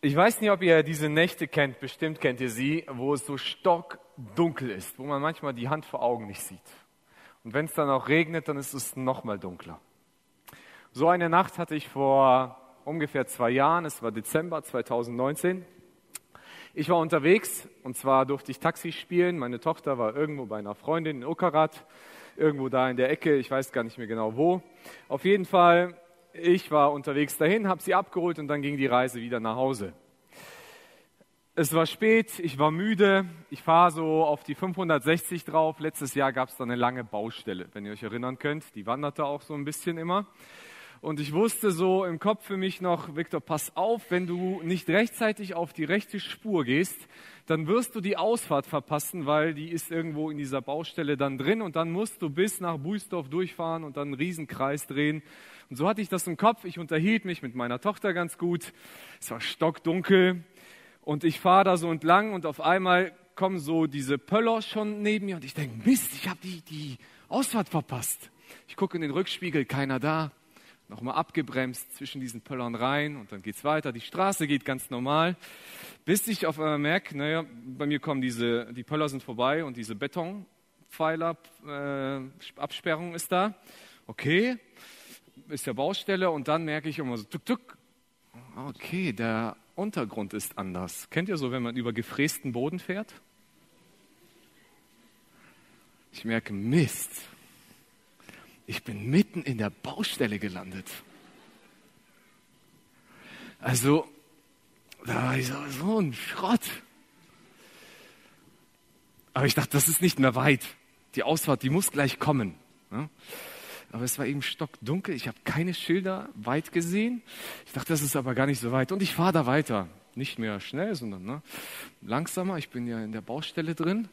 Ich weiß nicht, ob ihr diese Nächte kennt, bestimmt kennt ihr sie, wo es so stockdunkel ist, wo man manchmal die Hand vor Augen nicht sieht. Und wenn es dann auch regnet, dann ist es noch mal dunkler. So eine Nacht hatte ich vor ungefähr zwei Jahren, es war Dezember 2019. Ich war unterwegs und zwar durfte ich Taxi spielen. Meine Tochter war irgendwo bei einer Freundin in Uckerat, irgendwo da in der Ecke, ich weiß gar nicht mehr genau wo. Auf jeden Fall ich war unterwegs dahin, habe sie abgeholt und dann ging die Reise wieder nach Hause. Es war spät, ich war müde, ich fahre so auf die 560 drauf. Letztes Jahr gab es da eine lange Baustelle, wenn ihr euch erinnern könnt. Die wanderte auch so ein bisschen immer. Und ich wusste so im Kopf für mich noch, Viktor, pass auf, wenn du nicht rechtzeitig auf die rechte Spur gehst, dann wirst du die Ausfahrt verpassen, weil die ist irgendwo in dieser Baustelle dann drin und dann musst du bis nach Buisdorf durchfahren und dann einen Riesenkreis drehen. Und so hatte ich das im Kopf. Ich unterhielt mich mit meiner Tochter ganz gut. Es war stockdunkel und ich fahre da so entlang und auf einmal kommen so diese Pöller schon neben mir und ich denke, Mist, ich habe die, die Ausfahrt verpasst. Ich gucke in den Rückspiegel, keiner da nochmal abgebremst zwischen diesen Pöllern rein und dann geht's weiter. Die Straße geht ganz normal, bis ich auf einmal merke, naja, bei mir kommen diese, die Pöller sind vorbei und diese Betonpfeiler, äh, Absperrung ist da. Okay, ist ja Baustelle und dann merke ich immer so, tuk, tuk. Okay, der Untergrund ist anders. Kennt ihr so, wenn man über gefrästen Boden fährt? Ich merke, Mist, ich bin mitten in der Baustelle gelandet. Also, da war ich so, so ein Schrott. Aber ich dachte, das ist nicht mehr weit. Die Ausfahrt, die muss gleich kommen. Aber es war eben stockdunkel. Ich habe keine Schilder weit gesehen. Ich dachte, das ist aber gar nicht so weit. Und ich fahre da weiter. Nicht mehr schnell, sondern ne, langsamer. Ich bin ja in der Baustelle drin.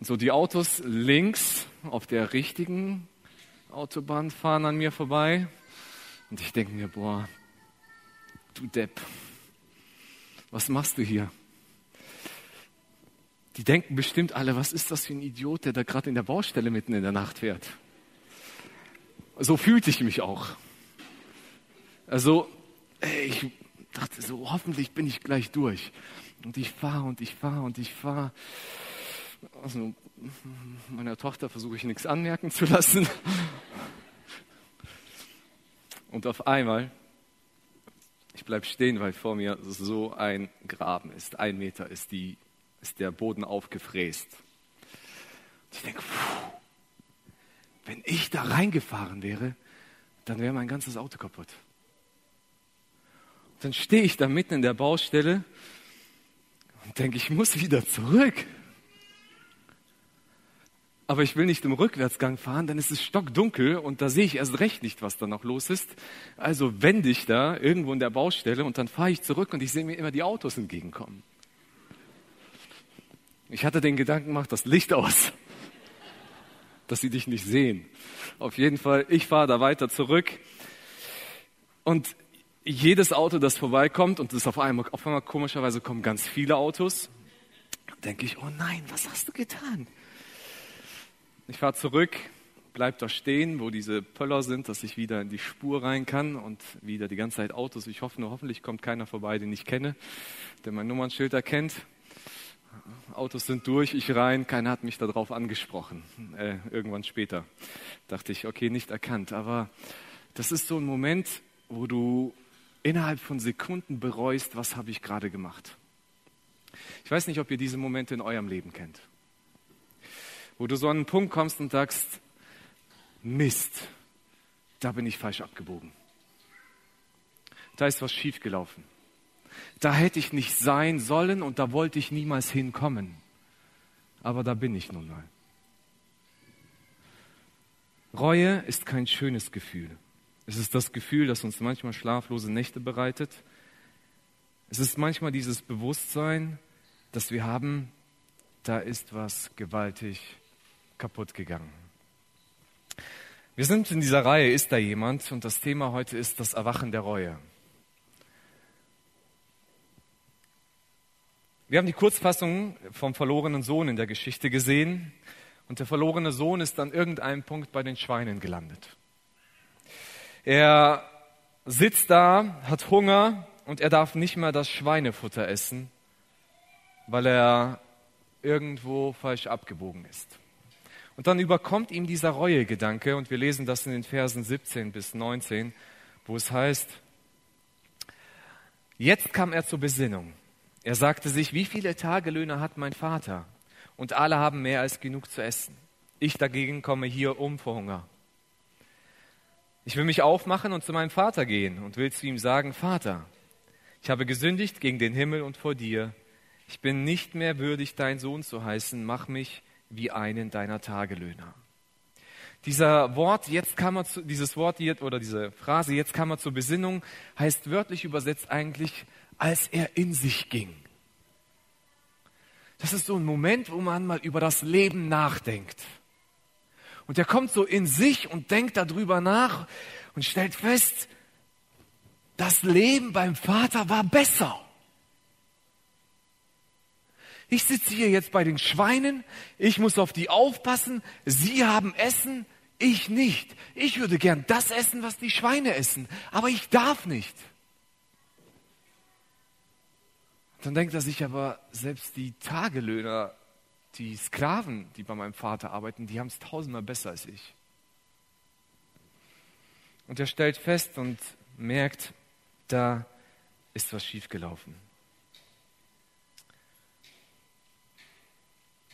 So die Autos links auf der richtigen Autobahn fahren an mir vorbei und ich denke mir, boah, du Depp, was machst du hier? Die denken bestimmt alle, was ist das für ein Idiot, der da gerade in der Baustelle mitten in der Nacht fährt. So fühlte ich mich auch. Also, ich dachte so, hoffentlich bin ich gleich durch. Und ich fahre und ich fahre und ich fahre. Also, meiner Tochter versuche ich nichts anmerken zu lassen. Und auf einmal, ich bleibe stehen, weil vor mir so ein Graben ist. Ein Meter ist, die, ist der Boden aufgefräst. Und ich denke, pfuh, wenn ich da reingefahren wäre, dann wäre mein ganzes Auto kaputt. Und dann stehe ich da mitten in der Baustelle und denke, ich muss wieder zurück aber ich will nicht im Rückwärtsgang fahren, dann ist es stockdunkel und da sehe ich erst recht nicht, was da noch los ist. Also wende ich da irgendwo in der Baustelle und dann fahre ich zurück und ich sehe mir immer die Autos entgegenkommen. Ich hatte den Gedanken, mach das Licht aus, dass sie dich nicht sehen. Auf jeden Fall, ich fahre da weiter zurück und jedes Auto, das vorbeikommt und das auf einmal, auf einmal komischerweise kommen ganz viele Autos, denke ich, oh nein, was hast du getan? Ich fahre zurück, bleib da stehen, wo diese Pöller sind, dass ich wieder in die Spur rein kann und wieder die ganze Zeit Autos. Ich hoffe nur, hoffentlich kommt keiner vorbei, den ich kenne, der mein Nummernschild erkennt. Autos sind durch, ich rein, keiner hat mich darauf angesprochen. Äh, irgendwann später dachte ich, okay, nicht erkannt. Aber das ist so ein Moment, wo du innerhalb von Sekunden bereust, was habe ich gerade gemacht. Ich weiß nicht, ob ihr diese Momente in eurem Leben kennt wo du so an einen Punkt kommst und sagst, Mist, da bin ich falsch abgebogen. Da ist was schiefgelaufen. Da hätte ich nicht sein sollen und da wollte ich niemals hinkommen. Aber da bin ich nun mal. Reue ist kein schönes Gefühl. Es ist das Gefühl, das uns manchmal schlaflose Nächte bereitet. Es ist manchmal dieses Bewusstsein, dass wir haben, da ist was gewaltig kaputt gegangen. Wir sind in dieser Reihe Ist da jemand? Und das Thema heute ist das Erwachen der Reue. Wir haben die Kurzfassung vom verlorenen Sohn in der Geschichte gesehen. Und der verlorene Sohn ist an irgendeinem Punkt bei den Schweinen gelandet. Er sitzt da, hat Hunger und er darf nicht mehr das Schweinefutter essen, weil er irgendwo falsch abgebogen ist. Und dann überkommt ihm dieser Reuegedanke und wir lesen das in den Versen 17 bis 19, wo es heißt, jetzt kam er zur Besinnung. Er sagte sich, wie viele Tagelöhne hat mein Vater? Und alle haben mehr als genug zu essen. Ich dagegen komme hier um vor Hunger. Ich will mich aufmachen und zu meinem Vater gehen und will zu ihm sagen, Vater, ich habe gesündigt gegen den Himmel und vor dir. Ich bin nicht mehr würdig, dein Sohn zu heißen. Mach mich wie einen deiner Tagelöhner. Dieser Wort, jetzt kam er zu, dieses Wort oder diese Phrase, jetzt kam er zur Besinnung, heißt wörtlich übersetzt eigentlich, als er in sich ging. Das ist so ein Moment, wo man mal über das Leben nachdenkt. Und er kommt so in sich und denkt darüber nach und stellt fest, das Leben beim Vater war besser. Ich sitze hier jetzt bei den Schweinen, ich muss auf die aufpassen, sie haben Essen, ich nicht. Ich würde gern das essen, was die Schweine essen, aber ich darf nicht. Dann denkt er sich aber, selbst die Tagelöhner, die Sklaven, die bei meinem Vater arbeiten, die haben es tausendmal besser als ich. Und er stellt fest und merkt, da ist was schiefgelaufen.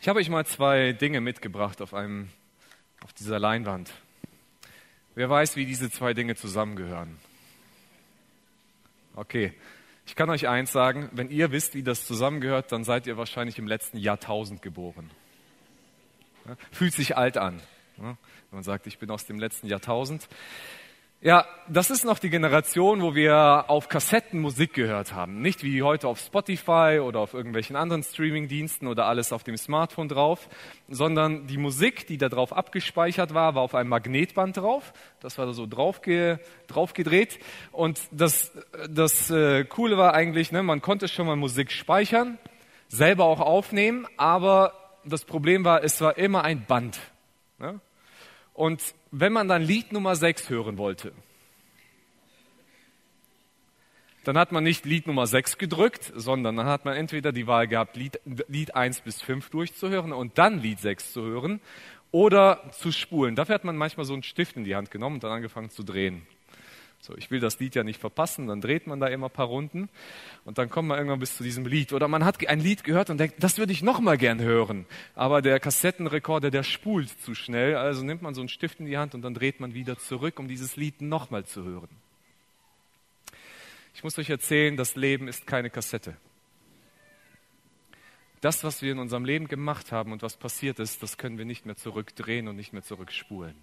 Ich habe euch mal zwei Dinge mitgebracht auf, einem, auf dieser Leinwand. Wer weiß, wie diese zwei Dinge zusammengehören? Okay, ich kann euch eins sagen, wenn ihr wisst, wie das zusammengehört, dann seid ihr wahrscheinlich im letzten Jahrtausend geboren. Fühlt sich alt an, wenn man sagt, ich bin aus dem letzten Jahrtausend. Ja, das ist noch die Generation, wo wir auf Kassetten Musik gehört haben. Nicht wie heute auf Spotify oder auf irgendwelchen anderen Streamingdiensten oder alles auf dem Smartphone drauf, sondern die Musik, die da drauf abgespeichert war, war auf einem Magnetband drauf. Das war da so draufge draufgedreht. Und das, das äh, Coole war eigentlich, ne, man konnte schon mal Musik speichern, selber auch aufnehmen, aber das Problem war, es war immer ein Band. Ne? Und wenn man dann Lied Nummer 6 hören wollte, dann hat man nicht Lied Nummer 6 gedrückt, sondern dann hat man entweder die Wahl gehabt, Lied, Lied 1 bis 5 durchzuhören und dann Lied 6 zu hören oder zu spulen. Dafür hat man manchmal so einen Stift in die Hand genommen und dann angefangen zu drehen. So, ich will das Lied ja nicht verpassen, dann dreht man da immer ein paar Runden und dann kommt man irgendwann bis zu diesem Lied. Oder man hat ein Lied gehört und denkt, das würde ich noch mal gern hören. Aber der Kassettenrekorder, der spult zu schnell, also nimmt man so einen Stift in die Hand und dann dreht man wieder zurück, um dieses Lied noch mal zu hören. Ich muss euch erzählen, das Leben ist keine Kassette. Das, was wir in unserem Leben gemacht haben und was passiert ist, das können wir nicht mehr zurückdrehen und nicht mehr zurückspulen.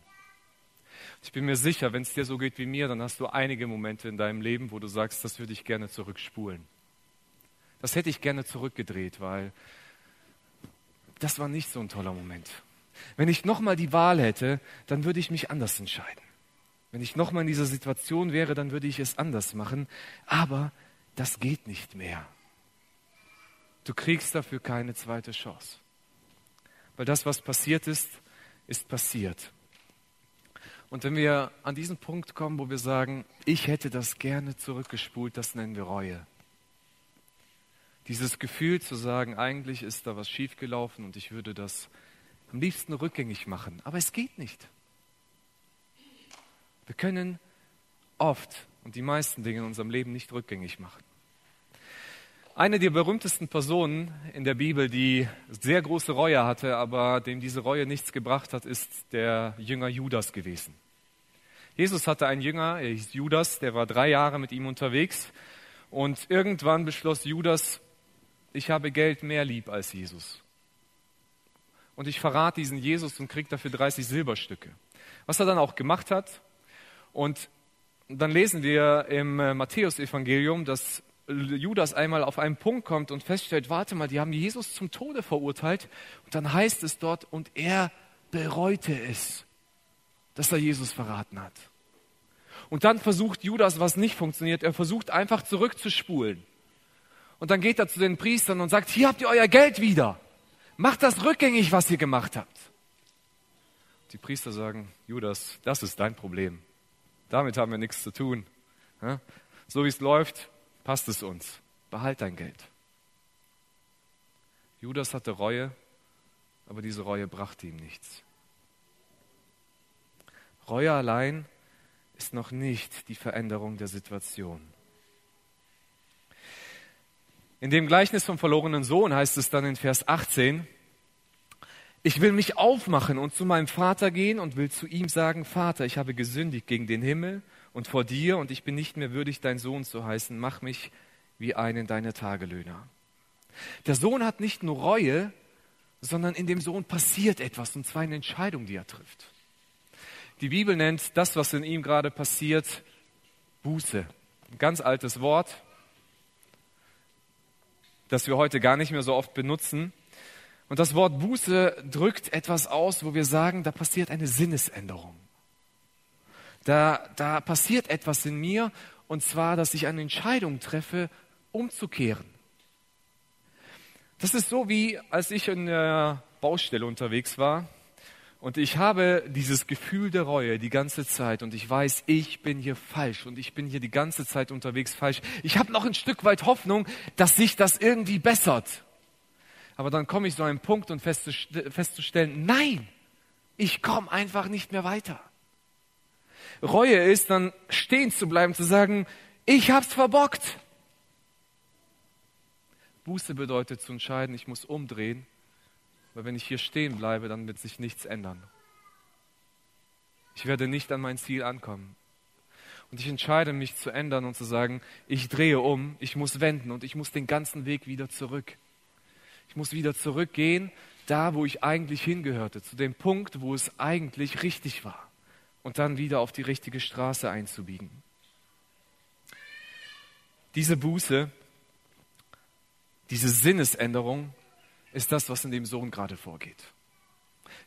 Ich bin mir sicher, wenn es dir so geht wie mir, dann hast du einige Momente in deinem Leben, wo du sagst, das würde ich gerne zurückspulen. Das hätte ich gerne zurückgedreht, weil das war nicht so ein toller Moment. Wenn ich nochmal die Wahl hätte, dann würde ich mich anders entscheiden. Wenn ich nochmal in dieser Situation wäre, dann würde ich es anders machen. Aber das geht nicht mehr. Du kriegst dafür keine zweite Chance. Weil das, was passiert ist, ist passiert. Und wenn wir an diesen Punkt kommen, wo wir sagen, ich hätte das gerne zurückgespult, das nennen wir Reue. Dieses Gefühl zu sagen, eigentlich ist da was schiefgelaufen und ich würde das am liebsten rückgängig machen. Aber es geht nicht. Wir können oft und die meisten Dinge in unserem Leben nicht rückgängig machen. Eine der berühmtesten Personen in der Bibel, die sehr große Reue hatte, aber dem diese Reue nichts gebracht hat, ist der Jünger Judas gewesen. Jesus hatte einen Jünger, er hieß Judas, der war drei Jahre mit ihm unterwegs und irgendwann beschloss Judas, ich habe Geld mehr lieb als Jesus. Und ich verrate diesen Jesus und kriege dafür 30 Silberstücke. Was er dann auch gemacht hat. Und dann lesen wir im äh, Matthäusevangelium, dass Judas einmal auf einen Punkt kommt und feststellt, warte mal, die haben Jesus zum Tode verurteilt. Und dann heißt es dort, und er bereute es, dass er Jesus verraten hat. Und dann versucht Judas, was nicht funktioniert, er versucht einfach zurückzuspulen. Und dann geht er zu den Priestern und sagt, hier habt ihr euer Geld wieder. Macht das rückgängig, was ihr gemacht habt. Die Priester sagen, Judas, das ist dein Problem. Damit haben wir nichts zu tun. So wie es läuft, passt es uns, behalt dein Geld. Judas hatte Reue, aber diese Reue brachte ihm nichts. Reue allein ist noch nicht die Veränderung der Situation. In dem Gleichnis vom verlorenen Sohn heißt es dann in Vers 18, ich will mich aufmachen und zu meinem Vater gehen und will zu ihm sagen, Vater, ich habe gesündigt gegen den Himmel und vor dir und ich bin nicht mehr würdig, dein Sohn zu heißen. Mach mich wie einen deiner Tagelöhner. Der Sohn hat nicht nur Reue, sondern in dem Sohn passiert etwas, und zwar eine Entscheidung, die er trifft. Die Bibel nennt das, was in ihm gerade passiert, Buße. Ein ganz altes Wort, das wir heute gar nicht mehr so oft benutzen. Und das Wort Buße drückt etwas aus, wo wir sagen, da passiert eine Sinnesänderung. Da, da passiert etwas in mir, und zwar, dass ich eine Entscheidung treffe, umzukehren. Das ist so wie, als ich in der Baustelle unterwegs war und ich habe dieses Gefühl der Reue die ganze Zeit und ich weiß, ich bin hier falsch und ich bin hier die ganze Zeit unterwegs falsch. Ich habe noch ein Stück weit Hoffnung, dass sich das irgendwie bessert. Aber dann komme ich an einen Punkt und festzustellen, nein, ich komme einfach nicht mehr weiter. Reue ist dann stehen zu bleiben, zu sagen, ich hab's verbockt. Buße bedeutet zu entscheiden, ich muss umdrehen weil wenn ich hier stehen bleibe, dann wird sich nichts ändern. Ich werde nicht an mein Ziel ankommen. Und ich entscheide mich zu ändern und zu sagen, ich drehe um, ich muss wenden und ich muss den ganzen Weg wieder zurück. Ich muss wieder zurückgehen, da wo ich eigentlich hingehörte, zu dem Punkt, wo es eigentlich richtig war. Und dann wieder auf die richtige Straße einzubiegen. Diese Buße, diese Sinnesänderung ist das, was in dem Sohn gerade vorgeht.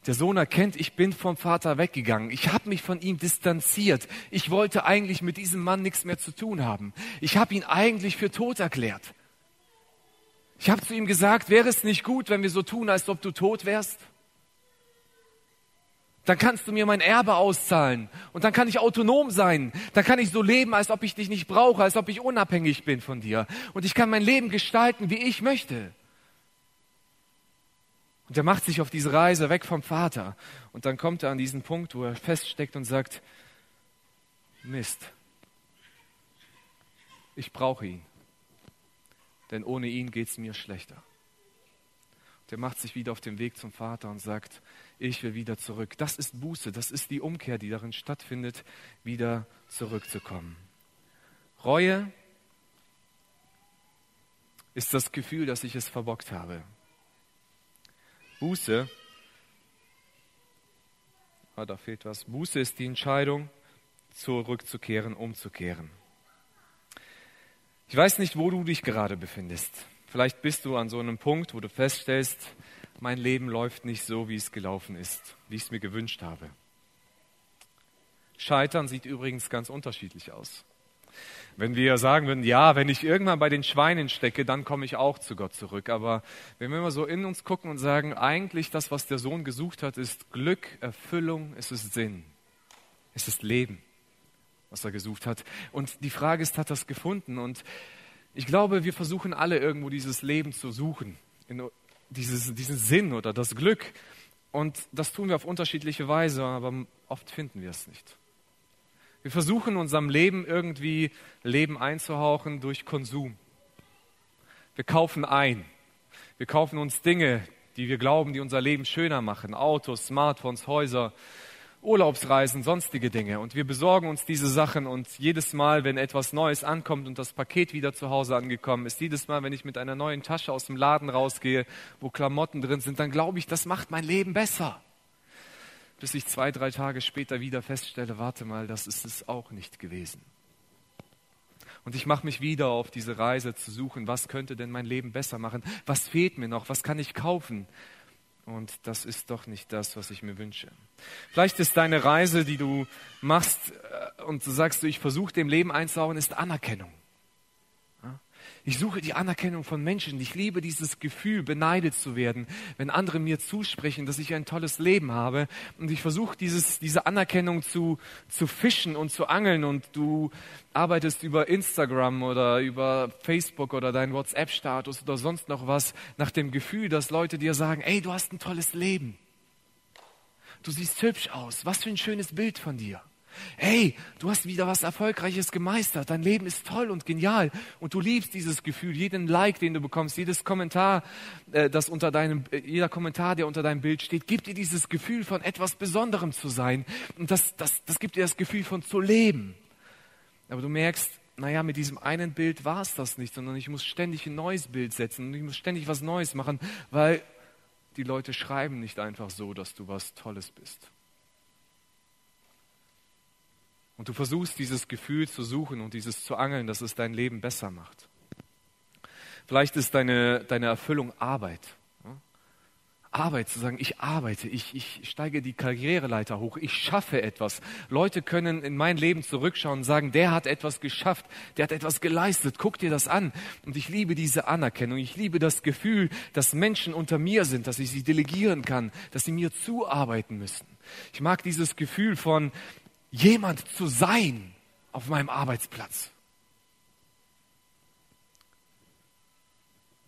Der Sohn erkennt, ich bin vom Vater weggegangen. Ich habe mich von ihm distanziert. Ich wollte eigentlich mit diesem Mann nichts mehr zu tun haben. Ich habe ihn eigentlich für tot erklärt. Ich habe zu ihm gesagt, wäre es nicht gut, wenn wir so tun, als ob du tot wärst? Dann kannst du mir mein Erbe auszahlen und dann kann ich autonom sein. Dann kann ich so leben, als ob ich dich nicht brauche, als ob ich unabhängig bin von dir. Und ich kann mein Leben gestalten, wie ich möchte. Und er macht sich auf diese Reise weg vom Vater. Und dann kommt er an diesen Punkt, wo er feststeckt und sagt, Mist, ich brauche ihn. Denn ohne ihn geht es mir schlechter. Und er macht sich wieder auf den Weg zum Vater und sagt, ich will wieder zurück. Das ist Buße, das ist die Umkehr, die darin stattfindet, wieder zurückzukommen. Reue ist das Gefühl, dass ich es verbockt habe. Buße, ah, da fehlt was. Buße ist die Entscheidung, zurückzukehren, umzukehren. Ich weiß nicht, wo du dich gerade befindest. Vielleicht bist du an so einem Punkt, wo du feststellst, mein Leben läuft nicht so, wie es gelaufen ist, wie ich es mir gewünscht habe. Scheitern sieht übrigens ganz unterschiedlich aus. Wenn wir sagen würden, ja, wenn ich irgendwann bei den Schweinen stecke, dann komme ich auch zu Gott zurück. Aber wenn wir mal so in uns gucken und sagen, eigentlich das, was der Sohn gesucht hat, ist Glück, Erfüllung, es ist Sinn, es ist Leben, was er gesucht hat. Und die Frage ist, hat er es gefunden? Und ich glaube, wir versuchen alle irgendwo dieses Leben zu suchen, dieses, diesen Sinn oder das Glück. Und das tun wir auf unterschiedliche Weise, aber oft finden wir es nicht. Wir versuchen unserem Leben irgendwie Leben einzuhauchen durch Konsum. Wir kaufen ein. Wir kaufen uns Dinge, die wir glauben, die unser Leben schöner machen. Autos, Smartphones, Häuser, Urlaubsreisen, sonstige Dinge. Und wir besorgen uns diese Sachen und jedes Mal, wenn etwas Neues ankommt und das Paket wieder zu Hause angekommen ist, jedes Mal, wenn ich mit einer neuen Tasche aus dem Laden rausgehe, wo Klamotten drin sind, dann glaube ich, das macht mein Leben besser bis ich zwei, drei Tage später wieder feststelle, warte mal, das ist es auch nicht gewesen. Und ich mache mich wieder auf diese Reise zu suchen, was könnte denn mein Leben besser machen? Was fehlt mir noch? Was kann ich kaufen? Und das ist doch nicht das, was ich mir wünsche. Vielleicht ist deine Reise, die du machst äh, und du sagst, ich versuche dem Leben einzuhauen, ist Anerkennung. Ich suche die Anerkennung von Menschen. Ich liebe dieses Gefühl, beneidet zu werden, wenn andere mir zusprechen, dass ich ein tolles Leben habe. Und ich versuche dieses, diese Anerkennung zu, zu fischen und zu angeln. Und du arbeitest über Instagram oder über Facebook oder deinen WhatsApp-Status oder sonst noch was nach dem Gefühl, dass Leute dir sagen, ey, du hast ein tolles Leben. Du siehst hübsch aus. Was für ein schönes Bild von dir. Hey, du hast wieder was Erfolgreiches gemeistert. Dein Leben ist toll und genial. Und du liebst dieses Gefühl. Jeden Like, den du bekommst, jedes Kommentar, äh, das unter deinem, äh, jeder Kommentar, der unter deinem Bild steht, gibt dir dieses Gefühl von etwas Besonderem zu sein. Und das, das, das gibt dir das Gefühl von zu leben. Aber du merkst, naja, mit diesem einen Bild war es das nicht, sondern ich muss ständig ein neues Bild setzen und ich muss ständig was Neues machen, weil die Leute schreiben nicht einfach so, dass du was Tolles bist. Und du versuchst dieses Gefühl zu suchen und dieses zu angeln, dass es dein Leben besser macht. Vielleicht ist deine, deine Erfüllung Arbeit. Arbeit, zu sagen, ich arbeite, ich, ich steige die Karriereleiter hoch, ich schaffe etwas. Leute können in mein Leben zurückschauen und sagen, der hat etwas geschafft, der hat etwas geleistet, guck dir das an. Und ich liebe diese Anerkennung, ich liebe das Gefühl, dass Menschen unter mir sind, dass ich sie delegieren kann, dass sie mir zuarbeiten müssen. Ich mag dieses Gefühl von, jemand zu sein auf meinem Arbeitsplatz.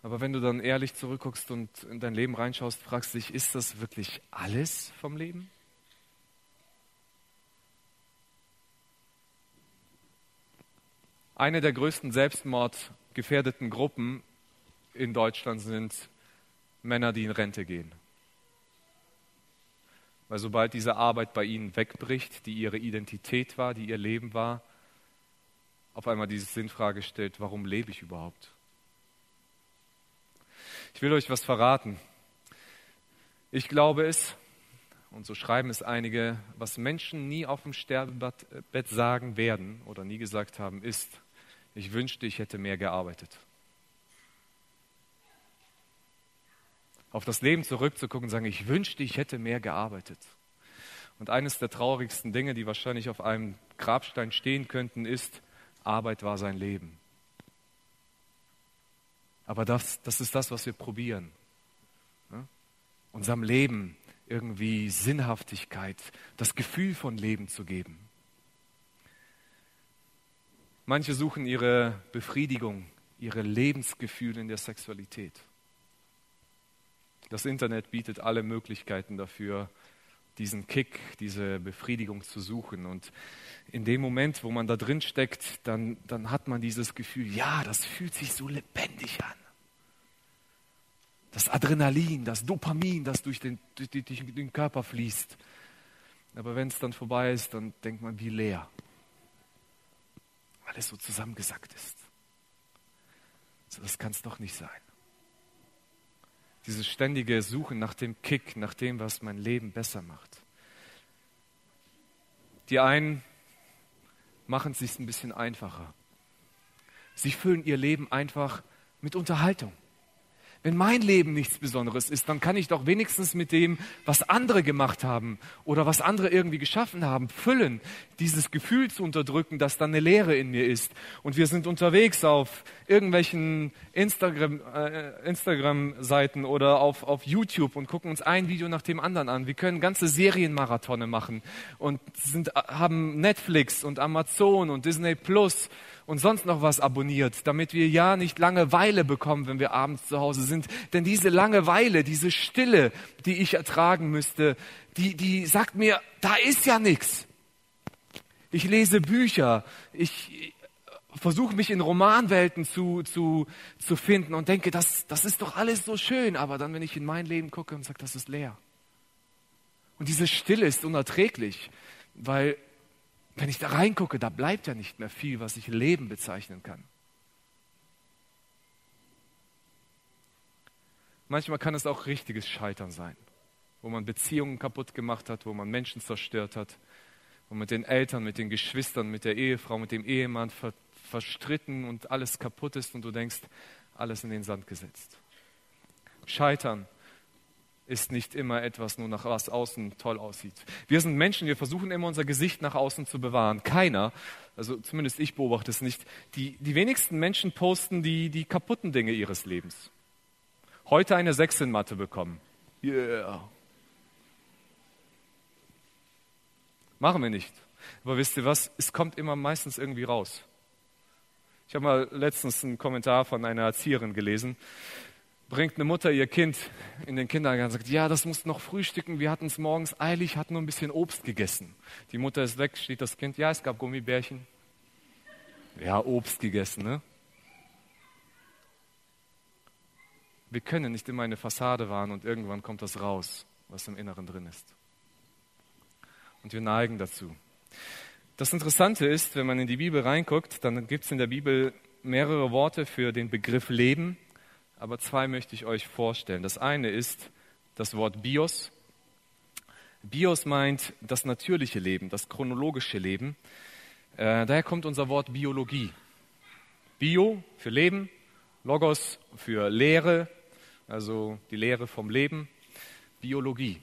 Aber wenn du dann ehrlich zurückguckst und in dein Leben reinschaust, fragst dich, ist das wirklich alles vom Leben? Eine der größten selbstmordgefährdeten Gruppen in Deutschland sind Männer, die in Rente gehen. Weil sobald diese Arbeit bei ihnen wegbricht, die ihre Identität war, die ihr Leben war, auf einmal diese Sinnfrage stellt, warum lebe ich überhaupt? Ich will euch was verraten. Ich glaube es, und so schreiben es einige, was Menschen nie auf dem Sterbebett sagen werden oder nie gesagt haben, ist, ich wünschte, ich hätte mehr gearbeitet. auf das Leben zurückzugucken und sagen, ich wünschte, ich hätte mehr gearbeitet. Und eines der traurigsten Dinge, die wahrscheinlich auf einem Grabstein stehen könnten, ist, Arbeit war sein Leben. Aber das, das ist das, was wir probieren. Ja? Unserem Leben irgendwie Sinnhaftigkeit, das Gefühl von Leben zu geben. Manche suchen ihre Befriedigung, ihre Lebensgefühle in der Sexualität. Das Internet bietet alle Möglichkeiten dafür, diesen Kick, diese Befriedigung zu suchen. Und in dem Moment, wo man da drin steckt, dann, dann hat man dieses Gefühl, ja, das fühlt sich so lebendig an. Das Adrenalin, das Dopamin, das durch den, durch den Körper fließt. Aber wenn es dann vorbei ist, dann denkt man, wie leer. Weil es so zusammengesackt ist. So, das kann es doch nicht sein dieses ständige Suchen nach dem Kick, nach dem, was mein Leben besser macht. Die einen machen es sich ein bisschen einfacher. Sie füllen ihr Leben einfach mit Unterhaltung. Wenn mein Leben nichts Besonderes ist, dann kann ich doch wenigstens mit dem, was andere gemacht haben oder was andere irgendwie geschaffen haben, füllen, dieses Gefühl zu unterdrücken, dass da eine Leere in mir ist. Und wir sind unterwegs auf irgendwelchen Instagram, äh, Instagram-Seiten oder auf, auf YouTube und gucken uns ein Video nach dem anderen an. Wir können ganze Serienmarathone machen und sind, haben Netflix und Amazon und Disney Plus und sonst noch was abonniert, damit wir ja nicht Langeweile bekommen, wenn wir abends zu Hause sind. Denn diese Langeweile, diese Stille, die ich ertragen müsste, die, die sagt mir, da ist ja nichts. Ich lese Bücher, ich versuche mich in Romanwelten zu, zu, zu finden und denke, das, das ist doch alles so schön. Aber dann, wenn ich in mein Leben gucke und sage, das ist leer. Und diese Stille ist unerträglich, weil wenn ich da reingucke, da bleibt ja nicht mehr viel, was ich Leben bezeichnen kann. Manchmal kann es auch richtiges Scheitern sein, wo man Beziehungen kaputt gemacht hat, wo man Menschen zerstört hat, wo man mit den Eltern, mit den Geschwistern, mit der Ehefrau, mit dem Ehemann ver verstritten und alles kaputt ist und du denkst, alles in den Sand gesetzt. Scheitern ist nicht immer etwas, nur nach was außen toll aussieht. Wir sind Menschen, wir versuchen immer unser Gesicht nach außen zu bewahren. Keiner, also zumindest ich beobachte es nicht, die, die wenigsten Menschen posten die, die kaputten Dinge ihres Lebens. Heute eine Sechs in Mathe bekommen. Yeah. Machen wir nicht. Aber wisst ihr was? Es kommt immer meistens irgendwie raus. Ich habe mal letztens einen Kommentar von einer Erzieherin gelesen. Bringt eine Mutter ihr Kind in den Kindergarten und sagt, ja, das muss noch frühstücken. Wir hatten es morgens eilig, hatten nur ein bisschen Obst gegessen. Die Mutter ist weg, steht das Kind, ja, es gab Gummibärchen. Ja, Obst gegessen, ne? Wir können nicht immer eine Fassade wahren und irgendwann kommt das raus, was im Inneren drin ist. Und wir neigen dazu. Das Interessante ist, wenn man in die Bibel reinguckt, dann gibt es in der Bibel mehrere Worte für den Begriff Leben, aber zwei möchte ich euch vorstellen. Das eine ist das Wort Bios. Bios meint das natürliche Leben, das chronologische Leben. Äh, daher kommt unser Wort Biologie. Bio für Leben, Logos für Lehre, also die Lehre vom Leben, Biologie.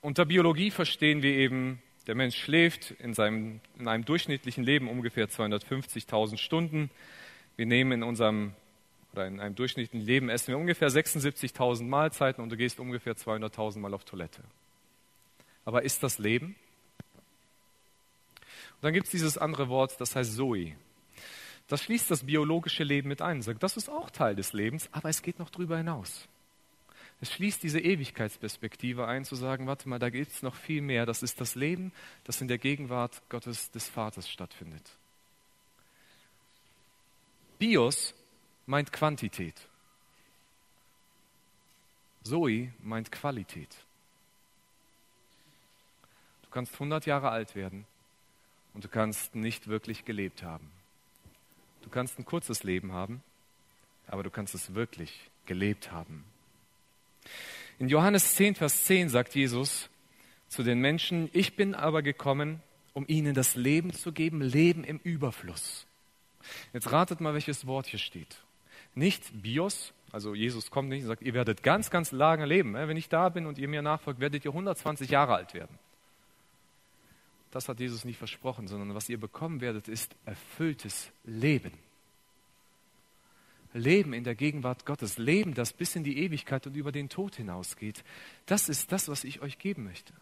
Unter Biologie verstehen wir eben der Mensch schläft in, seinem, in einem durchschnittlichen Leben ungefähr 250.000 Stunden. Wir nehmen in unserem oder in einem durchschnittlichen Leben essen wir ungefähr 76.000 Mahlzeiten und du gehst ungefähr 200.000 Mal auf Toilette. Aber ist das Leben? Und dann gibt es dieses andere Wort, das heißt Zoe. Das schließt das biologische Leben mit ein. Sagt, das ist auch Teil des Lebens, aber es geht noch drüber hinaus. Es schließt diese Ewigkeitsperspektive ein, zu sagen, warte mal, da gibt es noch viel mehr. Das ist das Leben, das in der Gegenwart Gottes des Vaters stattfindet. Bios meint Quantität. Zoe meint Qualität. Du kannst 100 Jahre alt werden und du kannst nicht wirklich gelebt haben. Du kannst ein kurzes Leben haben, aber du kannst es wirklich gelebt haben. In Johannes 10, Vers 10 sagt Jesus zu den Menschen, ich bin aber gekommen, um ihnen das Leben zu geben, Leben im Überfluss. Jetzt ratet mal, welches Wort hier steht. Nicht Bios, also Jesus kommt nicht und sagt, ihr werdet ganz, ganz lange leben. Wenn ich da bin und ihr mir nachfolgt, werdet ihr 120 Jahre alt werden. Das hat Jesus nicht versprochen, sondern was ihr bekommen werdet, ist erfülltes Leben. Leben in der Gegenwart Gottes, Leben, das bis in die Ewigkeit und über den Tod hinausgeht. Das ist das, was ich euch geben möchte.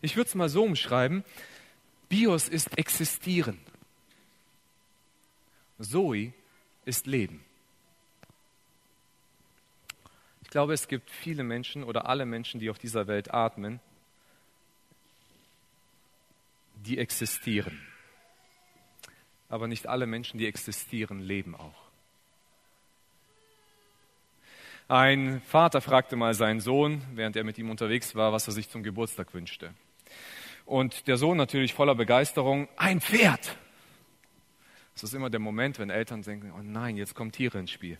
Ich würde es mal so umschreiben. Bios ist existieren. Zoe ist Leben. Ich glaube, es gibt viele Menschen oder alle Menschen, die auf dieser Welt atmen, die existieren. Aber nicht alle Menschen, die existieren, leben auch. Ein Vater fragte mal seinen Sohn, während er mit ihm unterwegs war, was er sich zum Geburtstag wünschte. Und der Sohn natürlich voller Begeisterung, ein Pferd. Das ist immer der Moment, wenn Eltern denken, oh nein, jetzt kommen Tiere ins Spiel.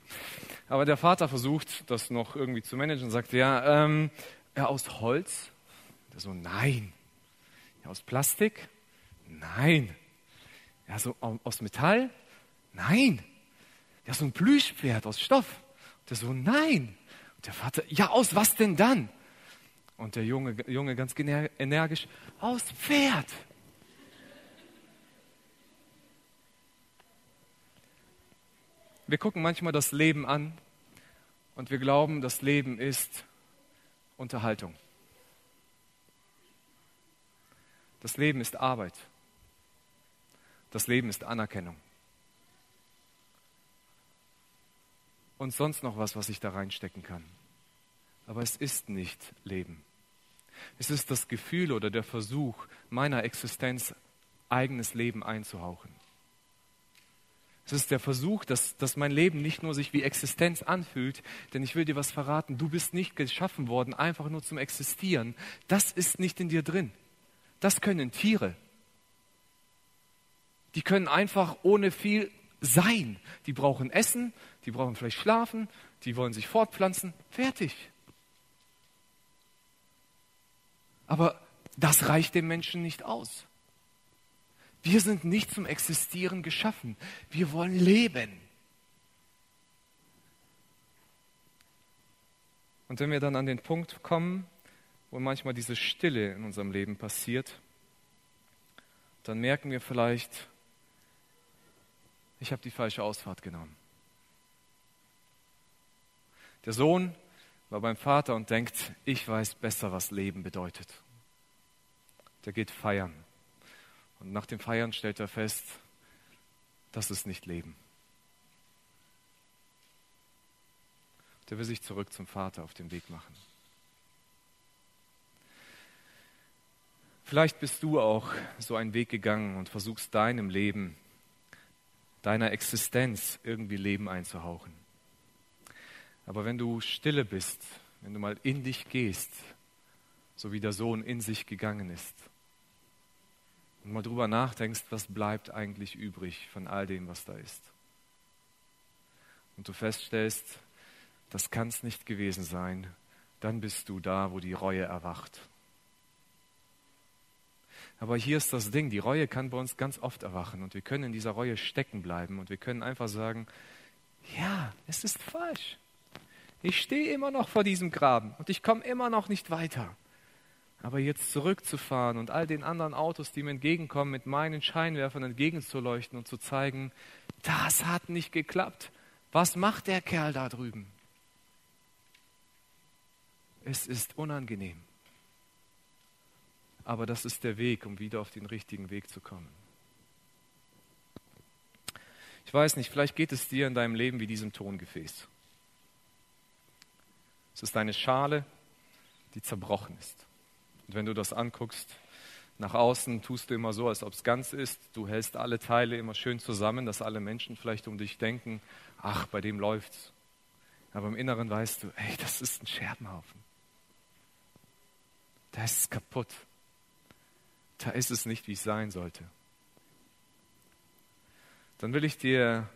Aber der Vater versucht, das noch irgendwie zu managen und sagt, ja, ähm, ja aus Holz? Der Sohn, nein. Ja, aus Plastik? Nein. Ja, so aus Metall? Nein. Ja, so ein Plüschpferd aus Stoff. Der Sohn, nein. Und der Vater, ja, aus was denn dann? Und der Junge, Junge ganz energisch, aus Pferd. Wir gucken manchmal das Leben an und wir glauben, das Leben ist Unterhaltung. Das Leben ist Arbeit. Das Leben ist Anerkennung. und sonst noch was, was ich da reinstecken kann. Aber es ist nicht Leben. Es ist das Gefühl oder der Versuch, meiner Existenz eigenes Leben einzuhauchen. Es ist der Versuch, dass, dass mein Leben nicht nur sich wie Existenz anfühlt, denn ich will dir was verraten, du bist nicht geschaffen worden, einfach nur zum Existieren. Das ist nicht in dir drin. Das können Tiere. Die können einfach ohne viel sein. Die brauchen Essen, die brauchen vielleicht Schlafen, die wollen sich fortpflanzen. Fertig. Aber das reicht dem Menschen nicht aus. Wir sind nicht zum Existieren geschaffen. Wir wollen leben. Und wenn wir dann an den Punkt kommen, wo manchmal diese Stille in unserem Leben passiert, dann merken wir vielleicht, ich habe die falsche Ausfahrt genommen. Der Sohn war beim Vater und denkt, ich weiß besser, was Leben bedeutet. Der geht feiern. Und nach dem Feiern stellt er fest, das ist nicht Leben. Der will sich zurück zum Vater auf den Weg machen. Vielleicht bist du auch so einen Weg gegangen und versuchst deinem Leben, deiner Existenz irgendwie Leben einzuhauchen. Aber wenn du stille bist, wenn du mal in dich gehst, so wie der Sohn in sich gegangen ist, und mal drüber nachdenkst, was bleibt eigentlich übrig von all dem, was da ist. Und du feststellst, das kann es nicht gewesen sein, dann bist du da, wo die Reue erwacht. Aber hier ist das Ding, die Reue kann bei uns ganz oft erwachen und wir können in dieser Reue stecken bleiben und wir können einfach sagen, ja, es ist falsch. Ich stehe immer noch vor diesem Graben und ich komme immer noch nicht weiter. Aber jetzt zurückzufahren und all den anderen Autos, die mir entgegenkommen, mit meinen Scheinwerfern entgegenzuleuchten und zu zeigen, das hat nicht geklappt. Was macht der Kerl da drüben? Es ist unangenehm. Aber das ist der Weg, um wieder auf den richtigen Weg zu kommen. Ich weiß nicht, vielleicht geht es dir in deinem Leben wie diesem Tongefäß. Es ist eine Schale, die zerbrochen ist. Und wenn du das anguckst, nach außen tust du immer so, als ob es ganz ist. Du hältst alle Teile immer schön zusammen, dass alle Menschen vielleicht um dich denken, ach, bei dem läuft's. Aber im Inneren weißt du, ey, das ist ein Scherbenhaufen. Da ist es kaputt da ist es nicht, wie es sein sollte. Dann will ich dir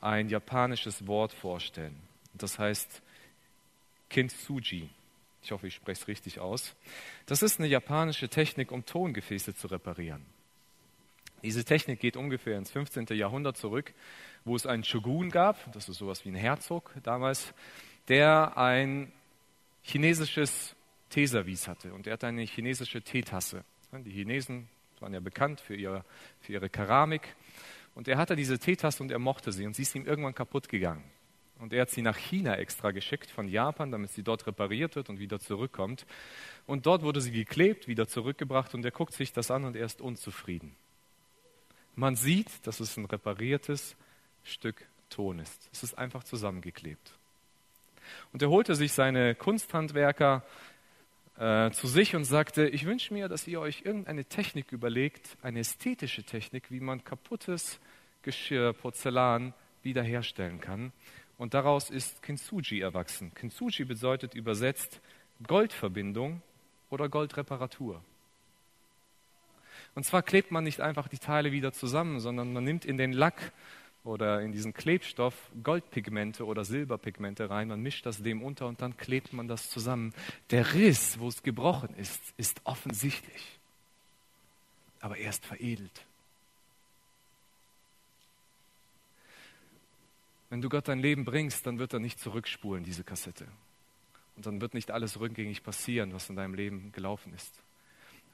ein japanisches Wort vorstellen. Das heißt Kintsuji. Ich hoffe, ich spreche es richtig aus. Das ist eine japanische Technik, um Tongefäße zu reparieren. Diese Technik geht ungefähr ins 15. Jahrhundert zurück, wo es einen Shogun gab, das ist sowas wie ein Herzog damals, der ein chinesisches Teeservice hatte und er hatte eine chinesische Teetasse. Die Chinesen waren ja bekannt für ihre, für ihre Keramik. Und er hatte diese Teetasse und er mochte sie und sie ist ihm irgendwann kaputt gegangen. Und er hat sie nach China extra geschickt von Japan, damit sie dort repariert wird und wieder zurückkommt. Und dort wurde sie geklebt, wieder zurückgebracht und er guckt sich das an und er ist unzufrieden. Man sieht, dass es ein repariertes Stück Ton ist. Es ist einfach zusammengeklebt. Und er holte sich seine Kunsthandwerker äh, zu sich und sagte, ich wünsche mir, dass ihr euch irgendeine Technik überlegt, eine ästhetische Technik, wie man kaputtes Geschirr, Porzellan wiederherstellen kann. Und daraus ist Kintsugi erwachsen. Kintsugi bedeutet übersetzt Goldverbindung oder Goldreparatur. Und zwar klebt man nicht einfach die Teile wieder zusammen, sondern man nimmt in den Lack oder in diesen Klebstoff Goldpigmente oder Silberpigmente rein, man mischt das dem unter und dann klebt man das zusammen. Der Riss, wo es gebrochen ist, ist offensichtlich, aber er ist veredelt. Wenn du Gott dein Leben bringst, dann wird er nicht zurückspulen, diese Kassette. Und dann wird nicht alles rückgängig passieren, was in deinem Leben gelaufen ist.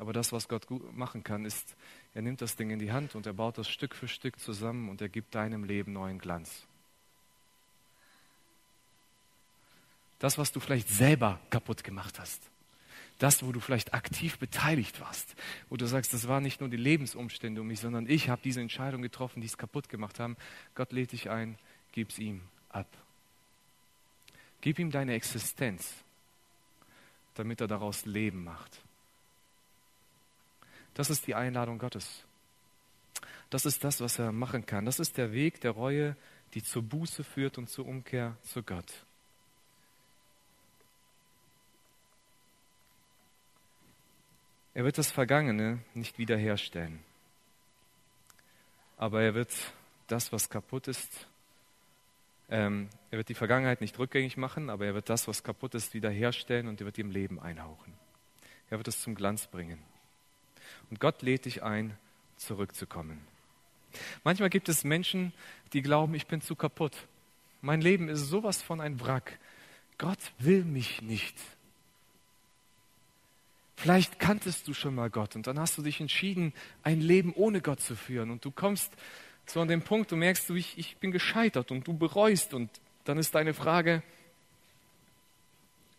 Aber das, was Gott machen kann, ist, er nimmt das Ding in die Hand und er baut das Stück für Stück zusammen und er gibt deinem Leben neuen Glanz. Das, was du vielleicht selber kaputt gemacht hast. Das, wo du vielleicht aktiv beteiligt warst. Wo du sagst, das waren nicht nur die Lebensumstände um mich, sondern ich habe diese Entscheidung getroffen, die es kaputt gemacht haben. Gott lädt dich ein, gib's ihm ab. Gib ihm deine Existenz, damit er daraus Leben macht. Das ist die Einladung Gottes. Das ist das, was er machen kann. Das ist der Weg der Reue, die zur Buße führt und zur Umkehr zu Gott. Er wird das Vergangene nicht wiederherstellen. Aber er wird das, was kaputt ist, ähm, er wird die Vergangenheit nicht rückgängig machen, aber er wird das, was kaputt ist, wiederherstellen und er wird ihm Leben einhauchen. Er wird es zum Glanz bringen. Und Gott lädt dich ein, zurückzukommen. Manchmal gibt es Menschen, die glauben, ich bin zu kaputt. Mein Leben ist sowas von ein Wrack. Gott will mich nicht. Vielleicht kanntest du schon mal Gott und dann hast du dich entschieden, ein Leben ohne Gott zu führen. Und du kommst so an den Punkt, du merkst, du, ich, ich bin gescheitert und du bereust. Und dann ist deine Frage,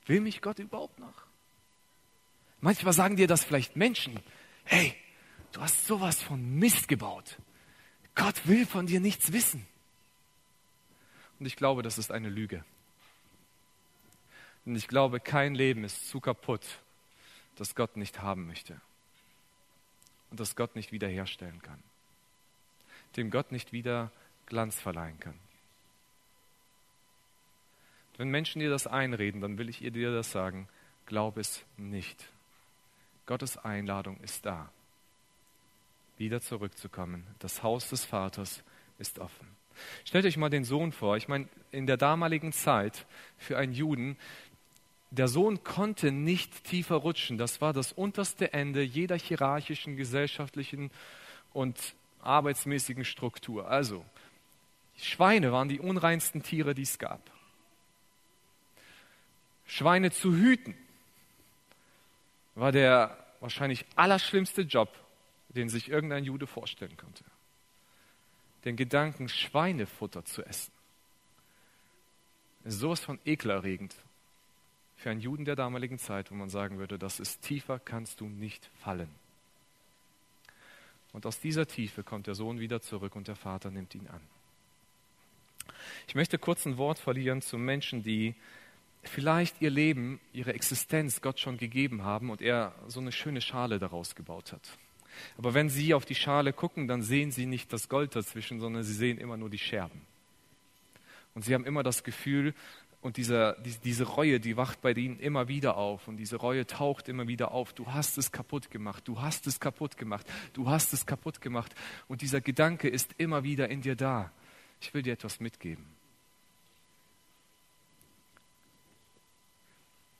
will mich Gott überhaupt noch? Manchmal sagen dir das vielleicht Menschen, hey, du hast sowas von Mist gebaut. Gott will von dir nichts wissen. Und ich glaube, das ist eine Lüge. Und ich glaube, kein Leben ist zu kaputt, das Gott nicht haben möchte und das Gott nicht wiederherstellen kann, dem Gott nicht wieder Glanz verleihen kann. Wenn Menschen dir das einreden, dann will ich ihr dir das sagen, glaub es nicht. Gottes Einladung ist da, wieder zurückzukommen. Das Haus des Vaters ist offen. Stellt euch mal den Sohn vor. Ich meine, in der damaligen Zeit für einen Juden der Sohn konnte nicht tiefer rutschen. Das war das unterste Ende jeder hierarchischen, gesellschaftlichen und arbeitsmäßigen Struktur. Also, Schweine waren die unreinsten Tiere, die es gab. Schweine zu hüten war der wahrscheinlich allerschlimmste Job, den sich irgendein Jude vorstellen konnte. Den Gedanken, Schweinefutter zu essen, ist sowas von ekelerregend für einen Juden der damaligen Zeit, wo man sagen würde, das ist tiefer, kannst du nicht fallen. Und aus dieser Tiefe kommt der Sohn wieder zurück und der Vater nimmt ihn an. Ich möchte kurz ein Wort verlieren zu Menschen, die vielleicht ihr Leben, ihre Existenz Gott schon gegeben haben und er so eine schöne Schale daraus gebaut hat. Aber wenn sie auf die Schale gucken, dann sehen sie nicht das Gold dazwischen, sondern sie sehen immer nur die Scherben. Und sie haben immer das Gefühl, und diese, diese Reue, die wacht bei ihnen immer wieder auf. Und diese Reue taucht immer wieder auf. Du hast es kaputt gemacht. Du hast es kaputt gemacht. Du hast es kaputt gemacht. Und dieser Gedanke ist immer wieder in dir da. Ich will dir etwas mitgeben.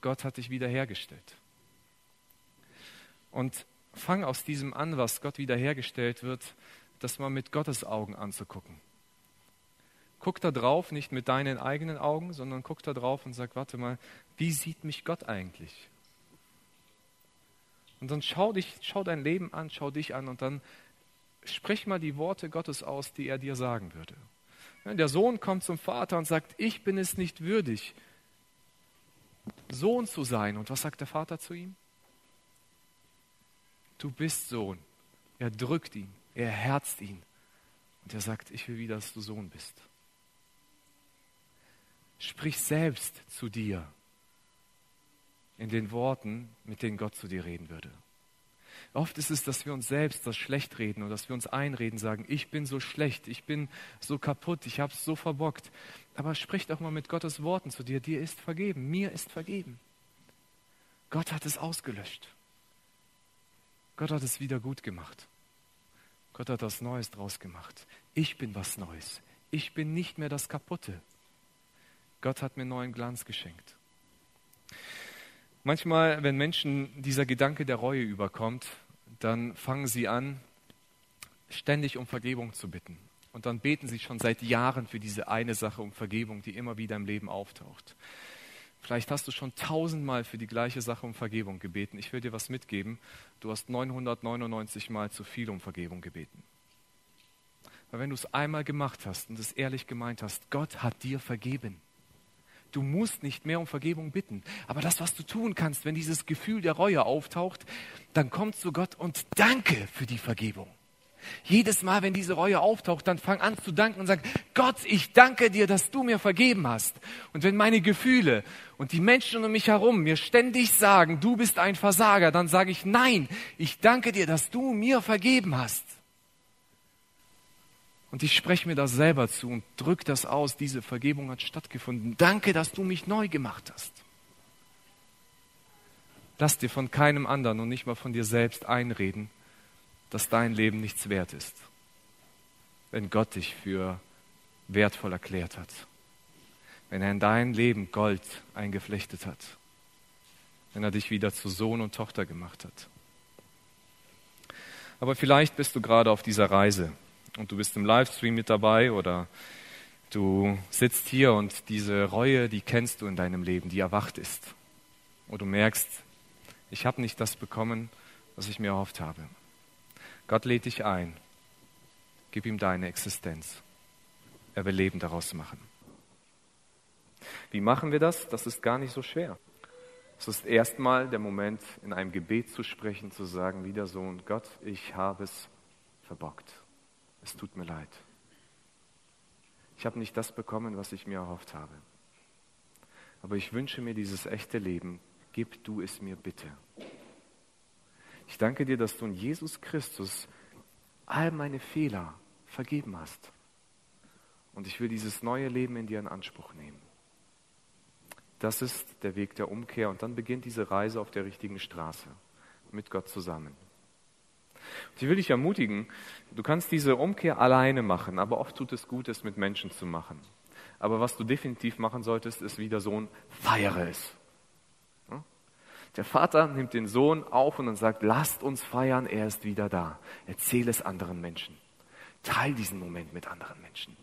Gott hat dich wiederhergestellt. Und fang aus diesem an, was Gott wiederhergestellt wird, das mal mit Gottes Augen anzugucken. Guck da drauf, nicht mit deinen eigenen Augen, sondern guck da drauf und sag, warte mal, wie sieht mich Gott eigentlich? Und dann schau dich, schau dein Leben an, schau dich an und dann sprich mal die Worte Gottes aus, die er dir sagen würde. Der Sohn kommt zum Vater und sagt, ich bin es nicht würdig, Sohn zu sein. Und was sagt der Vater zu ihm? Du bist Sohn. Er drückt ihn, er herzt ihn. Und er sagt, ich will wieder, dass du Sohn bist. Sprich selbst zu dir in den Worten, mit denen Gott zu dir reden würde. Oft ist es, dass wir uns selbst das schlecht reden und dass wir uns einreden, sagen, ich bin so schlecht, ich bin so kaputt, ich habe es so verbockt. Aber sprich doch mal mit Gottes Worten zu dir, dir ist vergeben, mir ist vergeben. Gott hat es ausgelöscht. Gott hat es wieder gut gemacht. Gott hat was Neues draus gemacht. Ich bin was Neues. Ich bin nicht mehr das Kaputte. Gott hat mir neuen Glanz geschenkt. Manchmal, wenn Menschen dieser Gedanke der Reue überkommt, dann fangen sie an, ständig um Vergebung zu bitten. Und dann beten sie schon seit Jahren für diese eine Sache um Vergebung, die immer wieder im Leben auftaucht. Vielleicht hast du schon tausendmal für die gleiche Sache um Vergebung gebeten. Ich will dir was mitgeben. Du hast 999 Mal zu viel um Vergebung gebeten. Weil wenn du es einmal gemacht hast und es ehrlich gemeint hast, Gott hat dir vergeben. Du musst nicht mehr um Vergebung bitten. Aber das, was du tun kannst, wenn dieses Gefühl der Reue auftaucht, dann komm zu Gott und danke für die Vergebung. Jedes Mal, wenn diese Reue auftaucht, dann fang an zu danken und sag, Gott, ich danke dir, dass du mir vergeben hast. Und wenn meine Gefühle und die Menschen um mich herum mir ständig sagen, du bist ein Versager, dann sage ich, nein, ich danke dir, dass du mir vergeben hast. Und ich spreche mir das selber zu und drücke das aus. Diese Vergebung hat stattgefunden. Danke, dass du mich neu gemacht hast. Lass dir von keinem anderen und nicht mal von dir selbst einreden, dass dein Leben nichts wert ist, wenn Gott dich für wertvoll erklärt hat, wenn er in dein Leben Gold eingeflechtet hat, wenn er dich wieder zu Sohn und Tochter gemacht hat. Aber vielleicht bist du gerade auf dieser Reise und du bist im Livestream mit dabei oder Du sitzt hier und diese Reue, die kennst du in deinem Leben, die erwacht ist. Und du merkst, ich habe nicht das bekommen, was ich mir erhofft habe. Gott lädt dich ein. Gib ihm deine Existenz. Er will Leben daraus machen. Wie machen wir das? Das ist gar nicht so schwer. Es ist erstmal der Moment, in einem Gebet zu sprechen, zu sagen, wie der Sohn, Gott, ich habe es verbockt. Es tut mir leid. Ich habe nicht das bekommen, was ich mir erhofft habe. Aber ich wünsche mir dieses echte Leben. Gib du es mir bitte. Ich danke dir, dass du in Jesus Christus all meine Fehler vergeben hast. Und ich will dieses neue Leben in dir in Anspruch nehmen. Das ist der Weg der Umkehr und dann beginnt diese Reise auf der richtigen Straße mit Gott zusammen. Und ich will dich ermutigen, du kannst diese Umkehr alleine machen, aber oft tut es gut, es mit Menschen zu machen. Aber was du definitiv machen solltest, ist wie der Sohn, feiere es. Der Vater nimmt den Sohn auf und sagt, lasst uns feiern, er ist wieder da. Erzähle es anderen Menschen. Teil diesen Moment mit anderen Menschen.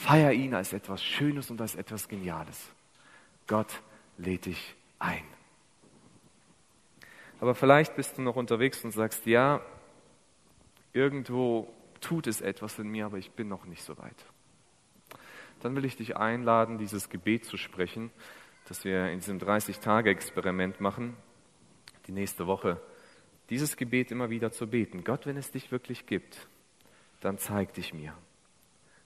Feier ihn als etwas Schönes und als etwas Geniales. Gott lädt dich ein. Aber vielleicht bist du noch unterwegs und sagst, ja, irgendwo tut es etwas in mir, aber ich bin noch nicht so weit. Dann will ich dich einladen, dieses Gebet zu sprechen, das wir in diesem 30-Tage-Experiment machen, die nächste Woche. Dieses Gebet immer wieder zu beten. Gott, wenn es dich wirklich gibt, dann zeig dich mir.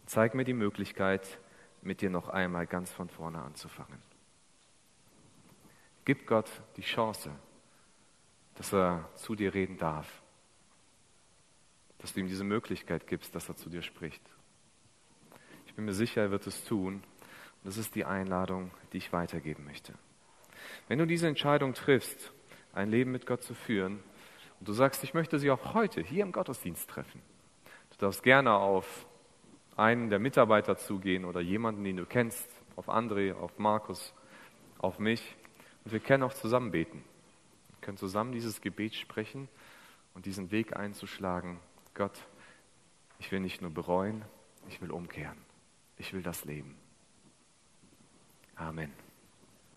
Zeig mir die Möglichkeit, mit dir noch einmal ganz von vorne anzufangen. Gib Gott die Chance, dass er zu dir reden darf. Dass du ihm diese Möglichkeit gibst, dass er zu dir spricht. Ich bin mir sicher, er wird es tun. Und das ist die Einladung, die ich weitergeben möchte. Wenn du diese Entscheidung triffst, ein Leben mit Gott zu führen, und du sagst, ich möchte sie auch heute hier im Gottesdienst treffen, du darfst gerne auf einen der Mitarbeiter zugehen oder jemanden, den du kennst, auf André, auf Markus, auf mich und wir können auch zusammen beten. Wir können zusammen dieses Gebet sprechen und diesen Weg einzuschlagen. Gott, ich will nicht nur bereuen, ich will umkehren. Ich will das Leben. Amen.